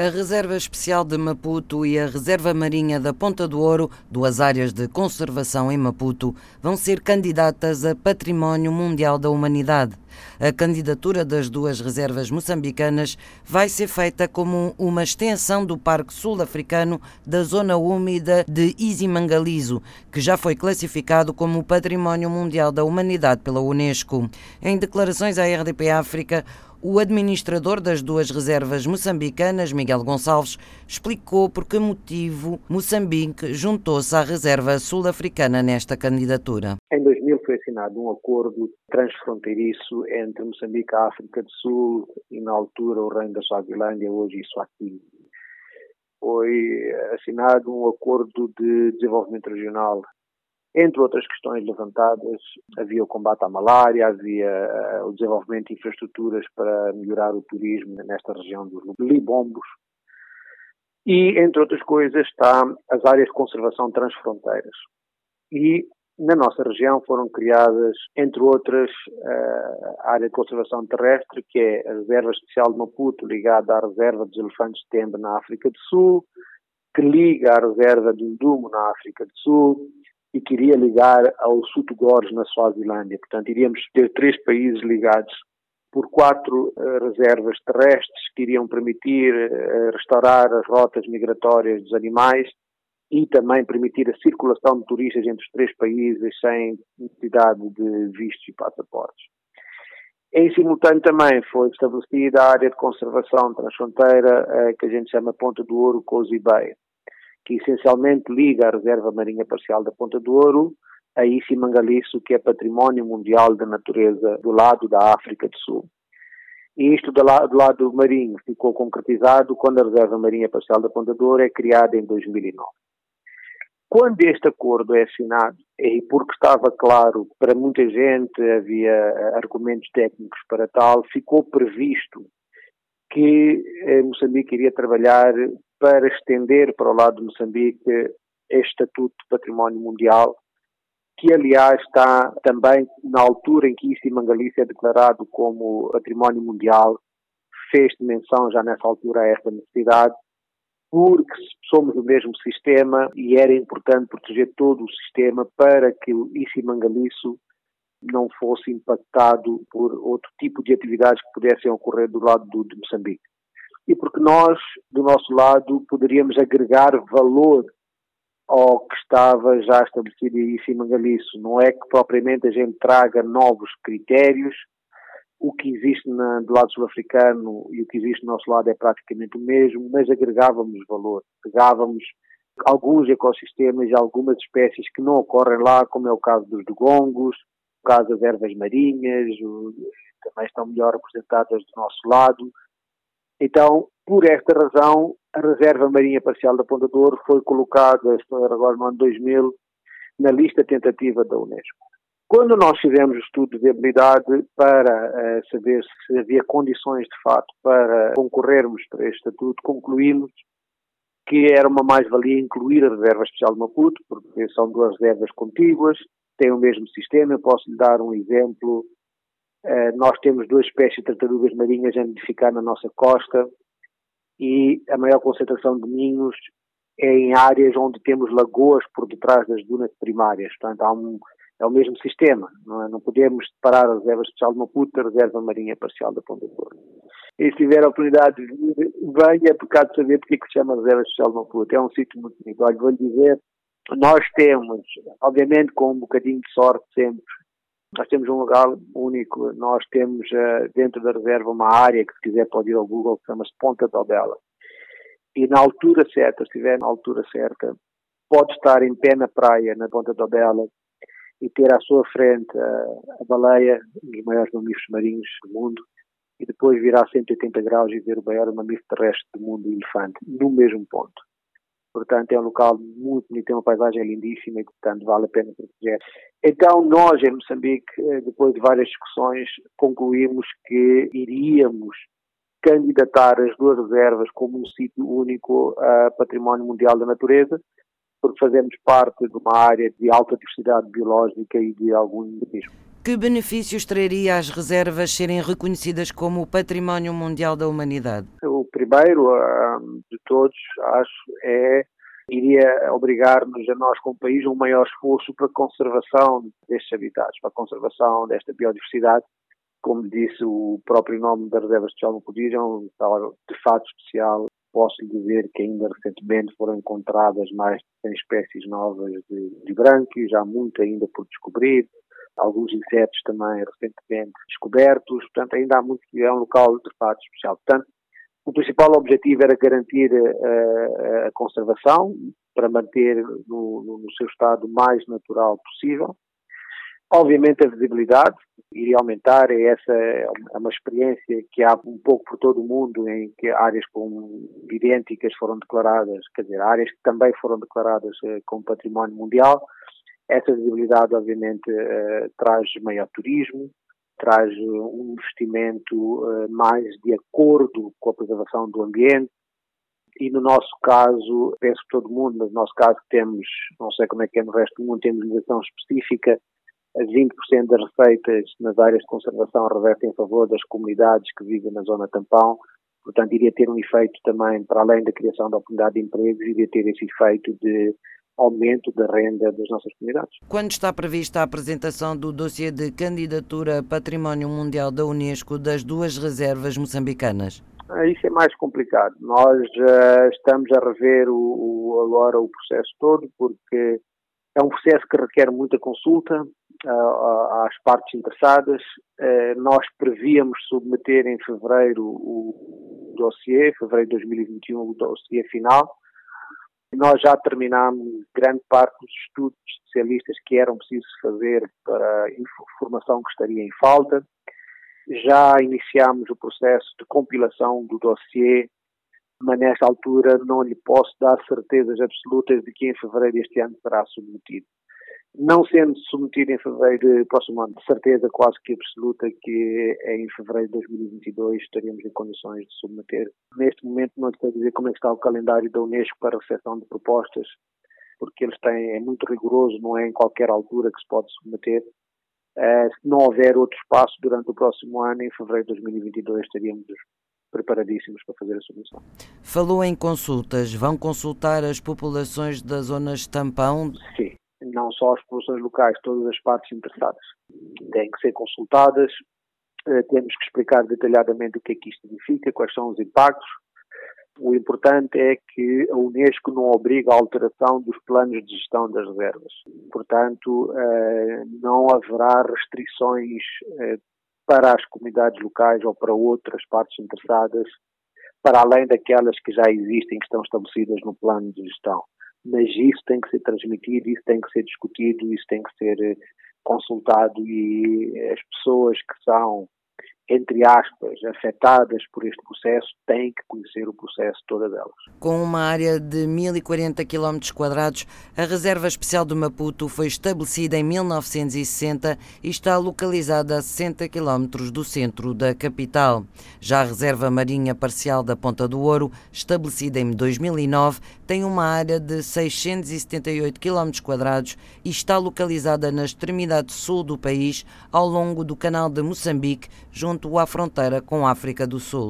A Reserva Especial de Maputo e a Reserva Marinha da Ponta do Ouro, duas áreas de conservação em Maputo, vão ser candidatas a Património Mundial da Humanidade. A candidatura das duas reservas moçambicanas vai ser feita como uma extensão do Parque Sul-Africano da Zona Úmida de Isimangaliso, que já foi classificado como Património Mundial da Humanidade pela Unesco. Em declarações à RDP África, o administrador das duas reservas moçambicanas, Miguel Gonçalves, explicou por que motivo Moçambique juntou-se à reserva sul-africana nesta candidatura. Em 2000 foi assinado um acordo transfronteiriço entre Moçambique, a África do Sul e, na altura, o Reino da Suazilândia, hoje Swatini. Foi assinado um acordo de desenvolvimento regional entre outras questões levantadas, havia o combate à malária, havia uh, o desenvolvimento de infraestruturas para melhorar o turismo nesta região dos Libombos. E, entre outras coisas, está as áreas de conservação transfronteiras. E na nossa região foram criadas, entre outras, uh, a área de conservação terrestre, que é a Reserva Especial de Maputo, ligada à Reserva dos Elefantes de Tembe na África do Sul, que liga à Reserva do Ndumo na África do Sul, e queria ligar ao Sutugores na Suazilândia. Portanto, iríamos ter três países ligados por quatro uh, reservas terrestres que iriam permitir uh, restaurar as rotas migratórias dos animais e também permitir a circulação de turistas entre os três países sem necessidade de vistos e passaportes. Em simultâneo também foi estabelecida a área de conservação transfronteira uh, que a gente chama Ponta do Ouro Cozy Bay que essencialmente liga a Reserva Marinha Parcial da Ponta do Ouro a Isimangalisso, que é património mundial da natureza do lado da África do Sul. E isto do lado, do lado marinho ficou concretizado quando a Reserva Marinha Parcial da Ponta do Ouro é criada em 2009. Quando este acordo é assinado, e porque estava claro para muita gente, havia argumentos técnicos para tal, ficou previsto que eh, Moçambique iria trabalhar para estender para o lado de Moçambique este Estatuto de Património Mundial, que aliás está também na altura em que Isimangalice é declarado como Património Mundial, fez menção já nessa altura a esta necessidade, porque somos do mesmo sistema e era importante proteger todo o sistema para que o Isimangaliço não fosse impactado por outro tipo de atividades que pudessem ocorrer do lado do, de Moçambique e porque nós, do nosso lado, poderíamos agregar valor ao que estava já estabelecido em Simangaliço. Não é que propriamente a gente traga novos critérios, o que existe na, do lado sul-africano e o que existe do nosso lado é praticamente o mesmo, mas agregávamos valor, pegávamos alguns ecossistemas e algumas espécies que não ocorrem lá, como é o caso dos dugongos, o caso das ervas marinhas, o, também estão melhor representadas do nosso lado, então, por esta razão, a Reserva Marinha Parcial da Ponta do Ouro foi colocada, estou agora no ano 2000, na lista tentativa da Unesco. Quando nós fizemos o estudo de viabilidade para uh, saber se havia condições de fato para concorrermos para este estatuto, concluímos que era uma mais-valia incluir a Reserva Especial de Maputo, porque são duas reservas contíguas, têm o mesmo sistema. Eu posso lhe dar um exemplo nós temos duas espécies de tartarugas marinhas a nidificar na nossa costa e a maior concentração de ninhos é em áreas onde temos lagoas por detrás das dunas primárias. Portanto, há um, é o mesmo sistema. Não, é? não podemos separar a reserva especial de Maputo da reserva marinha parcial da Ponta Ouro. E se tiver a oportunidade de vir, venha causa de saber porque é que se chama reserva especial de Maputo. É um sítio muito bonito. Olha, vou-lhe dizer, nós temos, obviamente com um bocadinho de sorte sempre, nós temos um lugar único, nós temos uh, dentro da reserva uma área que se quiser pode ir ao Google, que chama-se Ponta Dobela. E na altura certa, se estiver na altura certa, pode estar em pé na praia, na Ponta Dobela, e ter à sua frente a, a baleia, um dos maiores mamíferos marinhos do mundo, e depois virar 180 graus e ver o maior mamífero terrestre do mundo, o elefante, no mesmo ponto. Portanto, é um local muito bonito, tem uma paisagem lindíssima e, portanto, vale a pena proteger. Então, nós, em Moçambique, eh, depois de várias discussões, concluímos que iríamos candidatar as duas reservas como um sítio único a património mundial da natureza, porque fazemos parte de uma área de alta diversidade biológica e de algum endemismo. Que benefícios traria às reservas serem reconhecidas como Património Mundial da Humanidade? Primeiro de todos, acho, é iria obrigar-nos a nós como país um maior esforço para a conservação destes habitats, para a conservação desta biodiversidade. Como disse o próprio nome das reservas de Chalmapudira, é um de fato especial. Posso dizer que ainda recentemente foram encontradas mais de 100 espécies novas de, de brânquios, há muito ainda por descobrir alguns insetos também recentemente descobertos, portanto ainda há muito, é um local de fato especial. Portanto, o principal objetivo era garantir a, a conservação para manter no, no, seu estado mais natural possível. Obviamente a visibilidade iria aumentar, e essa é uma experiência que há um pouco por todo o mundo em que áreas com idênticas foram declaradas, quer dizer, áreas que também foram declaradas eh, como património mundial, essa visibilidade, obviamente, uh, traz maior turismo, traz um investimento uh, mais de acordo com a preservação do ambiente. E no nosso caso, penso que todo mundo, mas no nosso caso temos, não sei como é que é no resto do mundo, temos legislação específica, 20% das receitas nas áreas de conservação revertem em favor das comunidades que vivem na zona tampão, portanto iria ter um efeito também, para além da criação da oportunidade de empregos, iria ter esse efeito de aumento da renda das nossas comunidades. Quando está prevista a apresentação do dossiê de candidatura a Património Mundial da Unesco das duas reservas moçambicanas? Ah, isso é mais complicado. Nós uh, estamos a rever o, o, agora o processo todo, porque é um processo que requer muita consulta uh, às partes interessadas. Uh, nós prevíamos submeter em fevereiro o dossiê, fevereiro de 2021, o dossiê final. Nós já terminámos grande parte dos estudos especialistas que eram precisos fazer para a informação que estaria em falta. Já iniciámos o processo de compilação do dossiê, mas nesta altura não lhe posso dar certezas absolutas de que em fevereiro deste ano será submetido não sendo submetido em fevereiro do próximo ano, de certeza quase que absoluta que em fevereiro de 2022 estaríamos em condições de submeter. Neste momento não estou a dizer como é que está o calendário da Unesco para a recepção de propostas, porque eles têm, é muito rigoroso, não é em qualquer altura que se pode submeter. Uh, se não houver outro espaço durante o próximo ano, em fevereiro de 2022 estaríamos preparadíssimos para fazer a submissão. Falou em consultas. Vão consultar as populações das zonas tampão? Sim, não só as populações locais, todas as partes interessadas têm que ser consultadas, eh, temos que explicar detalhadamente o que é que isto significa, quais são os impactos. O importante é que a Unesco não obriga a alteração dos planos de gestão das reservas. Portanto, eh, não haverá restrições eh, para as comunidades locais ou para outras partes interessadas, para além daquelas que já existem, que estão estabelecidas no plano de gestão mas isso tem que ser transmitido, isso tem que ser discutido, isso tem que ser eh, consultado e as pessoas que são entre aspas, afetadas por este processo têm que conhecer o processo todas elas. Com uma área de 1040 km a Reserva Especial do Maputo foi estabelecida em 1960 e está localizada a 60 km do centro da capital. Já a Reserva Marinha Parcial da Ponta do Ouro, estabelecida em 2009, tem uma área de 678 km e está localizada na extremidade sul do país, ao longo do Canal de Moçambique, junto à fronteira com a África do Sul.